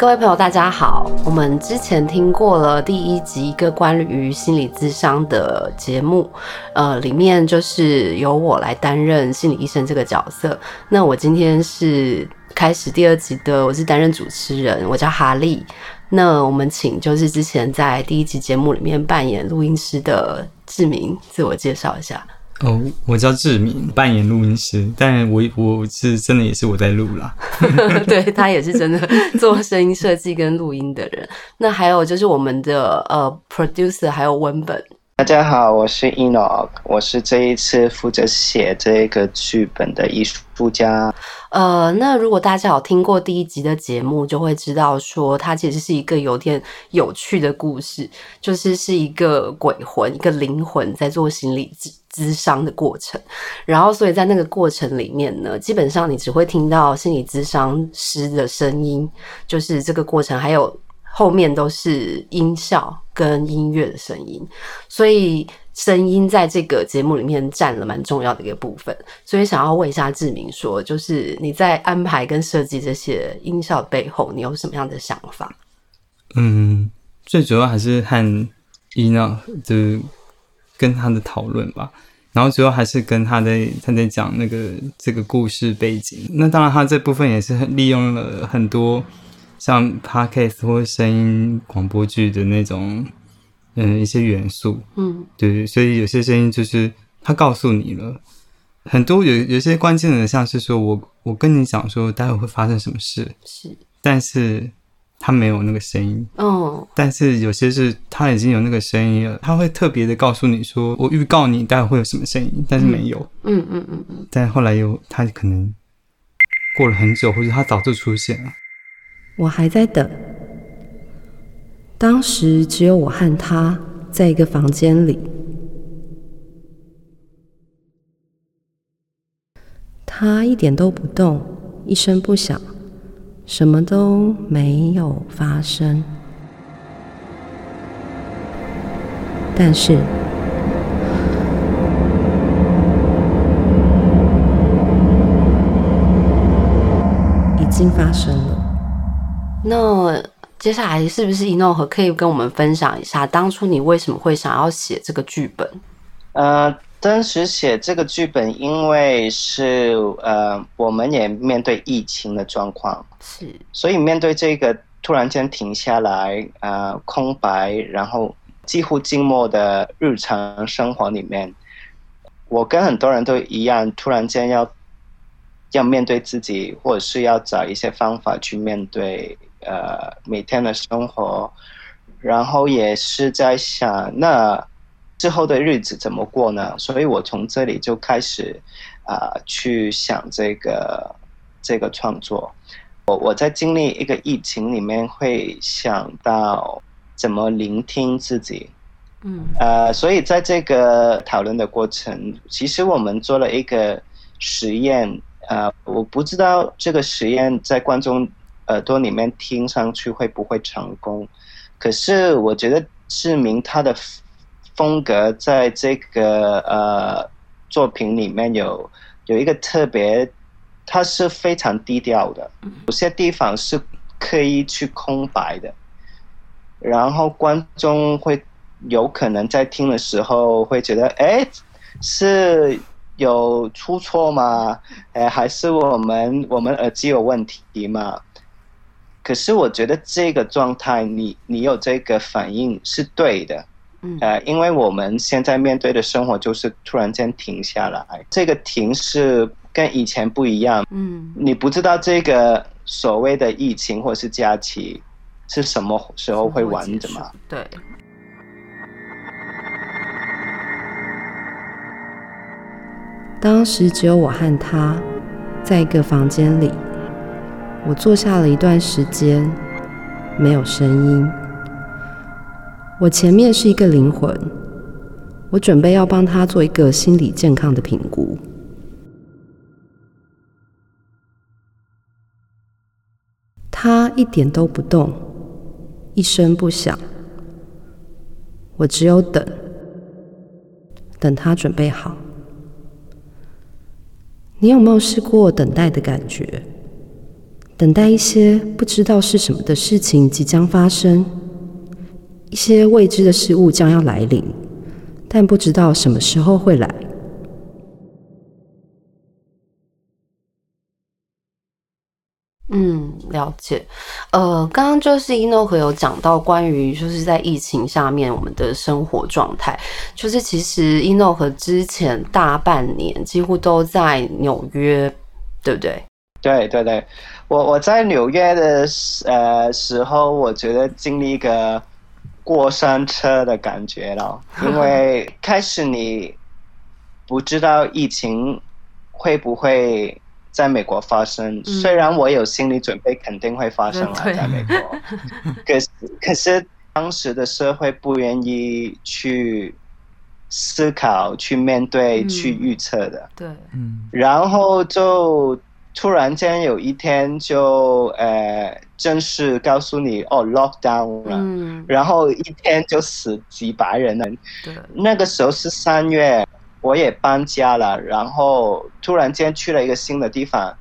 各位朋友，大家好。我们之前听过了第一集一个关于心理智商的节目，呃，里面就是由我来担任心理医生这个角色。那我今天是开始第二集的，我是担任主持人，我叫哈利。那我们请就是之前在第一集节目里面扮演录音师的志明自我介绍一下。哦，我叫志明，扮演录音师，但我我是真的也是我在录啦。对，他也是真的做声音设计跟录音的人。那还有就是我们的呃 producer 还有文本。大家好，我是 Enoch，我是这一次负责写这个剧本的艺术家。呃，那如果大家有听过第一集的节目，就会知道说，它其实是一个有点有趣的故事，就是是一个鬼魂、一个灵魂在做心理咨咨商的过程。然后，所以在那个过程里面呢，基本上你只会听到心理咨商师的声音，就是这个过程，还有后面都是音效跟音乐的声音，所以。声音在这个节目里面占了蛮重要的一个部分，所以想要问一下志明说，就是你在安排跟设计这些音效背后，你有什么样的想法？嗯，最主要还是和伊娜的跟他的讨论吧，然后主要还是跟他在他在讲那个这个故事背景。那当然，他这部分也是利用了很多像 podcast 或声音广播剧的那种。嗯，一些元素，嗯，对，所以有些声音就是他告诉你了。很多有有些关键的，像是说我我跟你讲说待会会发生什么事，是，但是他没有那个声音，哦，但是有些是他已经有那个声音了，他会特别的告诉你说我预告你待会会有什么声音，但是没有，嗯嗯嗯嗯，但后来又他可能过了很久，或者他早就出现了，我还在等。当时只有我和他在一个房间里，他一点都不动，一声不响，什么都没有发生。但是，已经发生了。那。接下来是不是 Enoch 可以跟我们分享一下，当初你为什么会想要写这个剧本？呃，当时写这个剧本，因为是呃，我们也面对疫情的状况，是，所以面对这个突然间停下来，呃，空白，然后几乎静默的日常生活里面，我跟很多人都一样，突然间要要面对自己，或者是要找一些方法去面对。呃，每天的生活，然后也是在想，那之后的日子怎么过呢？所以我从这里就开始啊、呃，去想这个这个创作。我我在经历一个疫情里面，会想到怎么聆听自己。嗯，呃，所以在这个讨论的过程，其实我们做了一个实验。呃，我不知道这个实验在观众。耳朵里面听上去会不会成功？可是我觉得志明他的风格在这个呃作品里面有有一个特别，他是非常低调的，有些地方是刻意去空白的，然后观众会有可能在听的时候会觉得，哎，是有出错吗？哎，还是我们我们耳机有问题吗？可是我觉得这个状态，你你有这个反应是对的，嗯，呃，因为我们现在面对的生活就是突然间停下来，这个停是跟以前不一样，嗯，你不知道这个所谓的疫情或是假期是什么时候会完的嘛？对。当时只有我和他在一个房间里。我坐下了一段时间，没有声音。我前面是一个灵魂，我准备要帮他做一个心理健康的评估。他一点都不动，一声不响。我只有等，等他准备好。你有没有试过等待的感觉？等待一些不知道是什么的事情即将发生，一些未知的事物将要来临，但不知道什么时候会来。嗯，了解。呃，刚刚就是一诺和有讲到关于就是在疫情下面我们的生活状态，就是其实一诺和之前大半年几乎都在纽约，对不对？对对对，我我在纽约的呃时候，我觉得经历一个过山车的感觉了，因为开始你不知道疫情会不会。在美国发生，虽然我有心理准备，肯定会发生了，在美国。可是，可是当时的社会不愿意去思考、去面对、去预测的。对，嗯。然后就突然间有一天就呃正式告诉你哦，lockdown 了。嗯。然后一天就死几百人了。对。那个时候是三月。我也搬家了，然后突然间去了一个新的地方，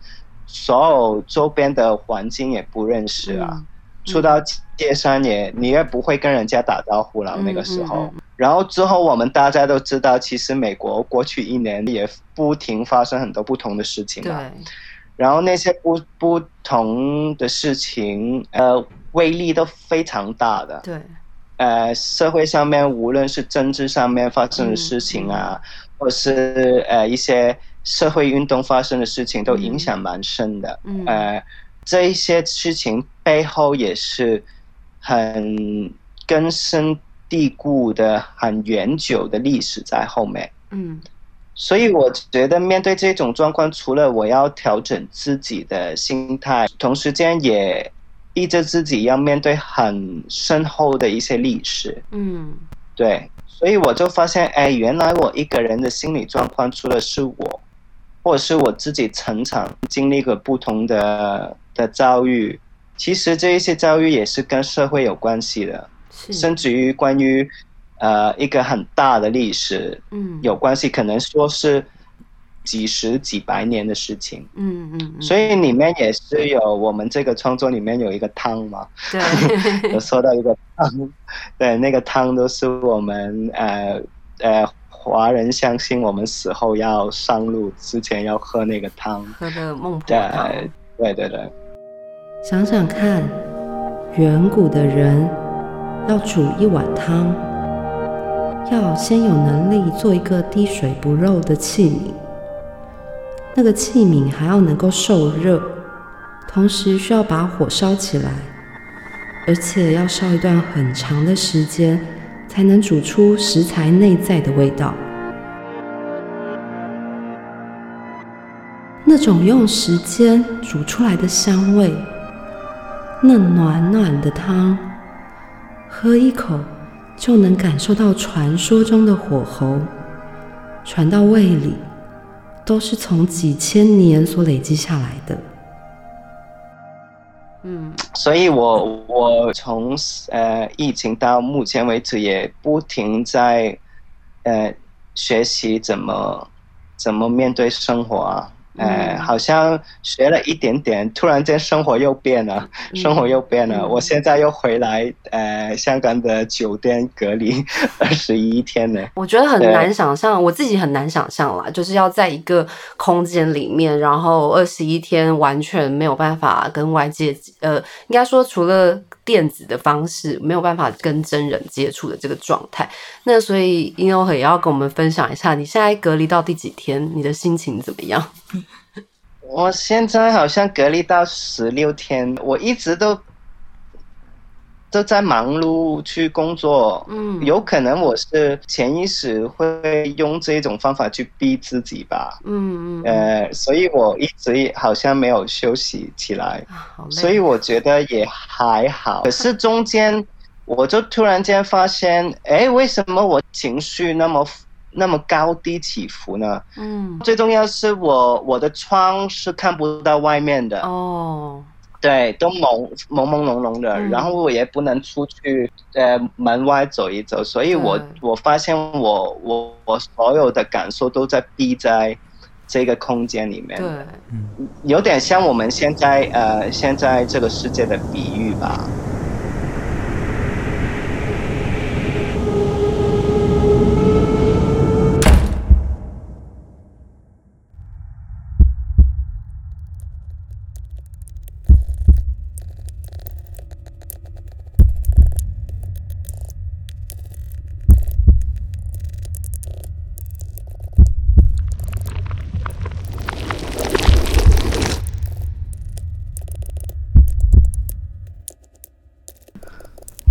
所有周边的环境也不认识啊，嗯、出到街上也你也不会跟人家打招呼了。嗯、那个时候，然后之后我们大家都知道，其实美国过去一年也不停发生很多不同的事情嘛。对。然后那些不不同的事情，呃，威力都非常大的。对。呃，社会上面无论是政治上面发生的事情啊。或是呃一些社会运动发生的事情都影响蛮深的，嗯，呃，这一些事情背后也是很根深蒂固的、很远久的历史在后面，嗯，所以我觉得面对这种状况，除了我要调整自己的心态，同时间也逼着自己要面对很深厚的一些历史，嗯，对。所以我就发现，哎，原来我一个人的心理状况，除了是我，或者是我自己成长经历过不同的的遭遇，其实这一些遭遇也是跟社会有关系的，甚至于关于呃一个很大的历史，嗯，有关系，可能说是。几十几百年的事情，嗯嗯，嗯，所以里面也是有我们这个创作里面有一个汤嘛，对，有说到一个汤，对，那个汤都是我们呃呃华人相信我们死后要上路之前要喝那个汤，喝的孟婆汤，对对对。想想看，远古的人要煮一碗汤，要先有能力做一个滴水不漏的器皿。那个器皿还要能够受热，同时需要把火烧起来，而且要烧一段很长的时间，才能煮出食材内在的味道。那种用时间煮出来的香味，那暖暖的汤，喝一口就能感受到传说中的火候，传到胃里。都是从几千年所累积下来的。嗯，所以我我从呃疫情到目前为止，也不停在呃学习怎么怎么面对生活啊。呃，好像学了一点点，突然间生活又变了，生活又变了。嗯、我现在又回来，呃，香港的酒店隔离 二十一天呢。我觉得很难想象，我自己很难想象啦，就是要在一个空间里面，然后二十一天完全没有办法跟外界，呃，应该说除了电子的方式，没有办法跟真人接触的这个状态。那所以 Enoch 也要跟我们分享一下，你现在隔离到第几天，你的心情怎么样？我现在好像隔离到十六天，我一直都都在忙碌去工作。嗯，有可能我是潜意识会用这种方法去逼自己吧。嗯嗯。呃，所以我一直好像没有休息起来，所以我觉得也还好。可是中间我就突然间发现，哎，为什么我情绪那么？那么高低起伏呢？嗯，最重要是我我的窗是看不到外面的。哦，对，都朦朦朦胧胧的，嗯、然后我也不能出去呃门外走一走，所以我我发现我我我所有的感受都在逼在这个空间里面。对，有点像我们现在呃现在这个世界的比喻吧。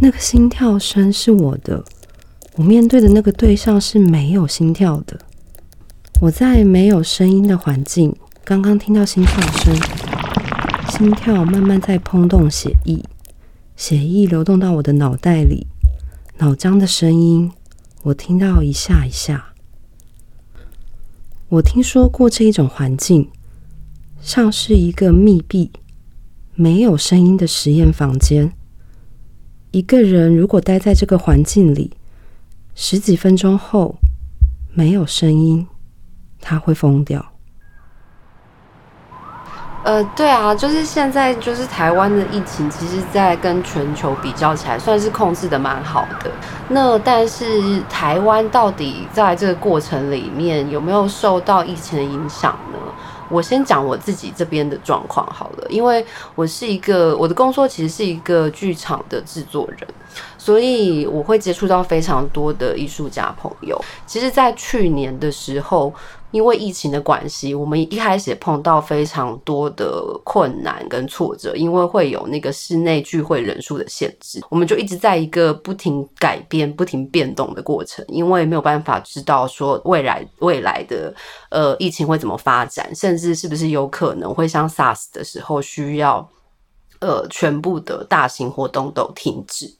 那个心跳声是我的，我面对的那个对象是没有心跳的。我在没有声音的环境，刚刚听到心跳声，心跳慢慢在砰动血液，血液流动到我的脑袋里，脑浆的声音我听到一下一下。我听说过这一种环境，像是一个密闭、没有声音的实验房间。一个人如果待在这个环境里十几分钟后没有声音，他会疯掉。呃，对啊，就是现在就是台湾的疫情，其实，在跟全球比较起来，算是控制得蛮好的。那但是台湾到底在这个过程里面有没有受到疫情的影响呢？我先讲我自己这边的状况好了，因为我是一个我的工作其实是一个剧场的制作人，所以我会接触到非常多的艺术家朋友。其实，在去年的时候。因为疫情的关系，我们一开始碰到非常多的困难跟挫折，因为会有那个室内聚会人数的限制，我们就一直在一个不停改变、不停变动的过程，因为没有办法知道说未来未来的呃疫情会怎么发展，甚至是不是有可能会像 SARS 的时候需要呃全部的大型活动都停止。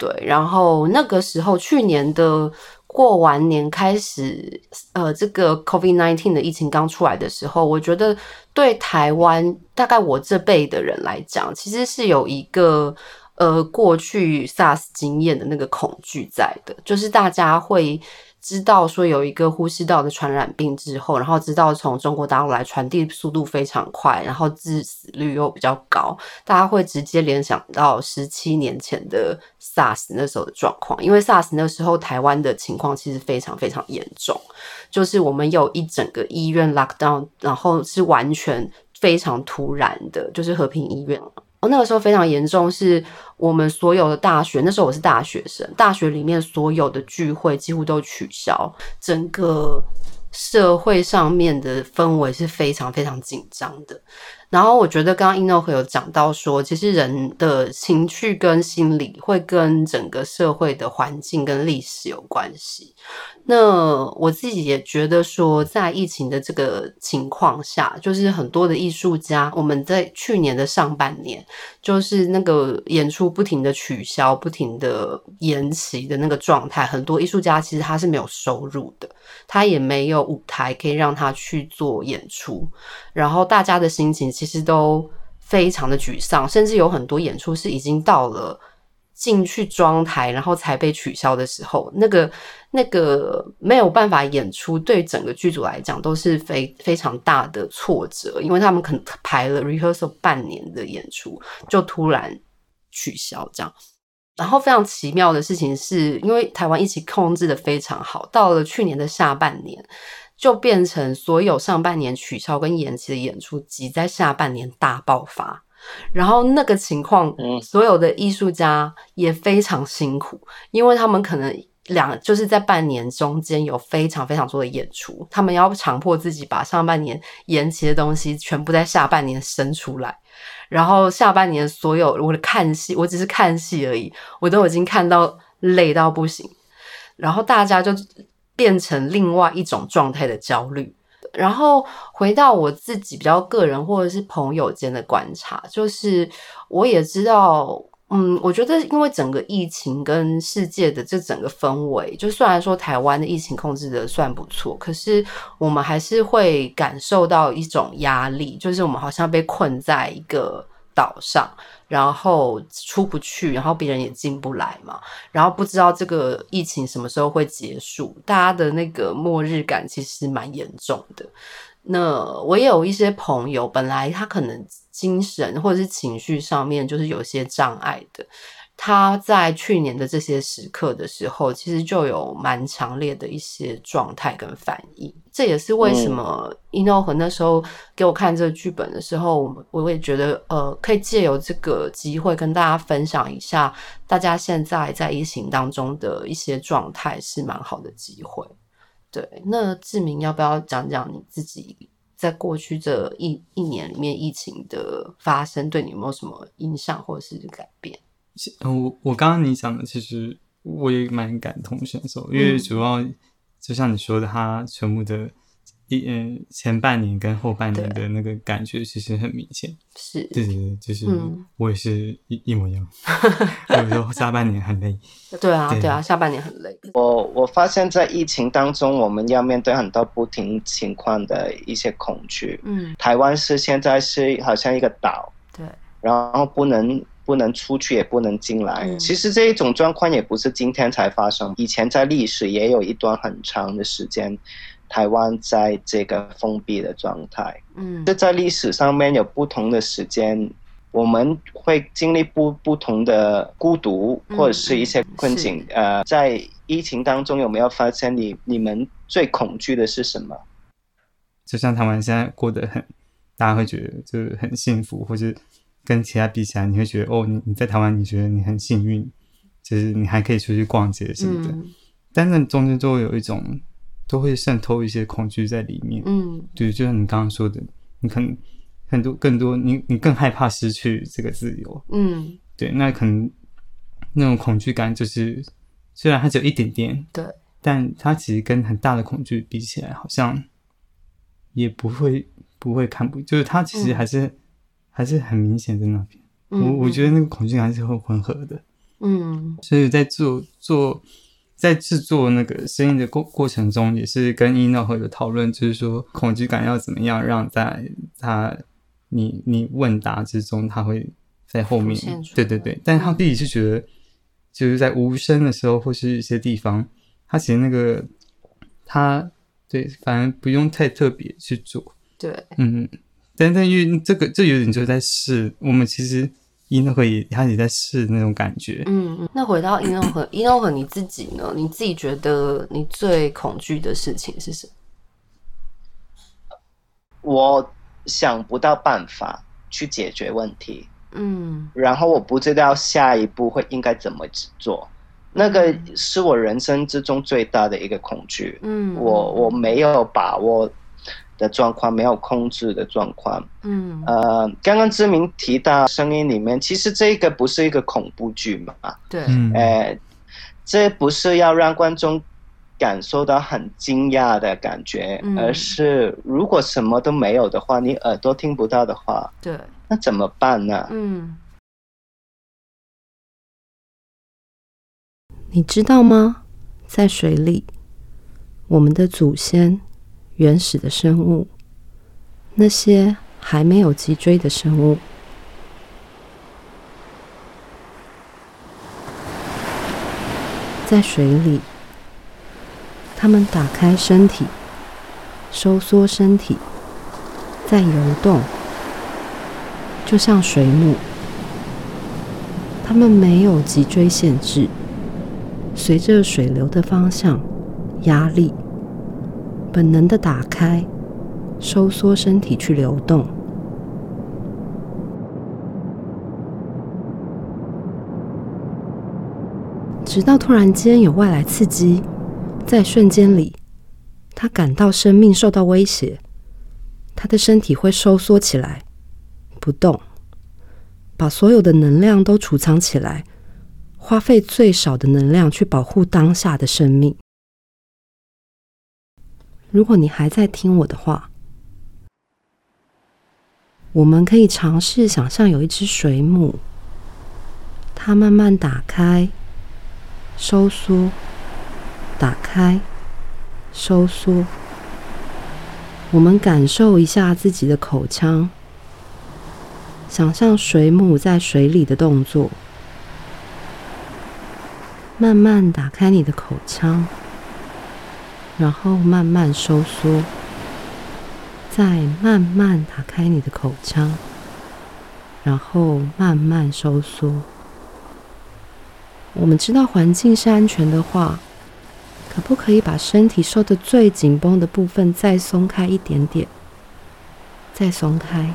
对，然后那个时候去年的。过完年开始，呃，这个 COVID nineteen 的疫情刚出来的时候，我觉得对台湾大概我这辈的人来讲，其实是有一个呃过去 SARS 经验的那个恐惧在的，就是大家会。知道说有一个呼吸道的传染病之后，然后知道从中国大陆来传递速度非常快，然后致死率又比较高，大家会直接联想到十七年前的 SARS 那时候的状况，因为 SARS 那时候台湾的情况其实非常非常严重，就是我们有一整个医院 lockdown，然后是完全非常突然的，就是和平医院。哦，那个时候非常严重，是我们所有的大学，那时候我是大学生，大学里面所有的聚会几乎都取消，整个社会上面的氛围是非常非常紧张的。然后我觉得刚刚 Ino 有讲到说，其实人的情绪跟心理会跟整个社会的环境跟历史有关系。那我自己也觉得说，在疫情的这个情况下，就是很多的艺术家，我们在去年的上半年，就是那个演出不停的取消、不停的延期的那个状态，很多艺术家其实他是没有收入的，他也没有舞台可以让他去做演出，然后大家的心情。其实都非常的沮丧，甚至有很多演出是已经到了进去装台，然后才被取消的时候，那个那个没有办法演出，对整个剧组来讲都是非非常大的挫折，因为他们可能排了 rehearsal 半年的演出，就突然取消这样。然后非常奇妙的事情是，因为台湾疫情控制得非常好，到了去年的下半年。就变成所有上半年取消跟延期的演出，挤在下半年大爆发。然后那个情况，所有的艺术家也非常辛苦，因为他们可能两就是在半年中间有非常非常多的演出，他们要强迫自己把上半年延期的东西全部在下半年生出来。然后下半年所有我的看戏，我只是看戏而已，我都已经看到累到不行。然后大家就。变成另外一种状态的焦虑，然后回到我自己比较个人或者是朋友间的观察，就是我也知道，嗯，我觉得因为整个疫情跟世界的这整个氛围，就虽然说台湾的疫情控制的算不错，可是我们还是会感受到一种压力，就是我们好像被困在一个岛上。然后出不去，然后别人也进不来嘛，然后不知道这个疫情什么时候会结束，大家的那个末日感其实蛮严重的。那我也有一些朋友，本来他可能精神或者是情绪上面就是有些障碍的。他在去年的这些时刻的时候，其实就有蛮强烈的一些状态跟反应。这也是为什么伊诺和那时候给我看这个剧本的时候，我我也觉得呃，可以借由这个机会跟大家分享一下，大家现在在疫情当中的一些状态是蛮好的机会。对，那志明要不要讲讲你自己在过去这一一年里面疫情的发生，对你有没有什么影响或者是改变？我我刚刚你讲的，其实我也蛮感同身受，因为主要就像你说的，他全部的一嗯前半年跟后半年的那个感觉其实很明显，是，对对对，就是我也是一一模一样，有时候下半年很累，对啊对啊，下半年很累。我我发现，在疫情当中，我们要面对很多不停情况的一些恐惧。嗯，台湾是现在是好像一个岛，对，然后不能。不能出去，也不能进来。嗯、其实这一种状况也不是今天才发生，以前在历史也有一段很长的时间，台湾在这个封闭的状态。嗯，这在历史上面有不同的时间，我们会经历不不同的孤独或者是一些困境。嗯、呃，在疫情当中有没有发现你你们最恐惧的是什么？就像台湾现在过得很，大家会觉得就是很幸福，或者。跟其他比起来，你会觉得哦，你你在台湾，你觉得你很幸运，就是你还可以出去逛街什么的。嗯、但是中间都会有一种，都会渗透一些恐惧在里面。嗯，对，就像你刚刚说的，你可能很多更多，你你更害怕失去这个自由。嗯，对，那可能那种恐惧感就是，虽然它只有一点点，对，但它其实跟很大的恐惧比起来，好像也不会不会看不，就是它其实还是。嗯还是很明显在那边，嗯、我我觉得那个恐惧还是很混合的，嗯，所以在做做在制作那个声音的过过程中，也是跟 Eno 有讨论，就是说恐惧感要怎么样让在他你你问答之中，他会在后面，对对对，但他自己是觉得就是在无声的时候或是一些地方，他其实那个他对，反而不用太特别去做，对，嗯。但但因为这个，这有点就是在试。我们其实伊诺和也他也在试那种感觉。嗯嗯。那回到伊诺和伊诺和你自己呢？你自己觉得你最恐惧的事情是什么？我想不到办法去解决问题。嗯。然后我不知道下一步会应该怎么做。那个是我人生之中最大的一个恐惧。嗯。我我没有把握。的状况没有控制的状况，嗯，呃，刚刚志明提到声音里面，其实这个不是一个恐怖剧嘛，对，呃，这不是要让观众感受到很惊讶的感觉，嗯、而是如果什么都没有的话，你耳朵听不到的话，对，那怎么办呢？嗯，你知道吗？在水里，我们的祖先。原始的生物，那些还没有脊椎的生物，在水里，它们打开身体，收缩身体，在游动，就像水母。它们没有脊椎限制，随着水流的方向，压力。本能的打开、收缩身体去流动，直到突然间有外来刺激，在瞬间里，他感到生命受到威胁，他的身体会收缩起来，不动，把所有的能量都储藏起来，花费最少的能量去保护当下的生命。如果你还在听我的话，我们可以尝试想象有一只水母，它慢慢打开、收缩、打开、收缩。我们感受一下自己的口腔，想象水母在水里的动作，慢慢打开你的口腔。然后慢慢收缩，再慢慢打开你的口腔，然后慢慢收缩。我们知道环境是安全的话，可不可以把身体受的最紧绷的部分再松开一点点？再松开。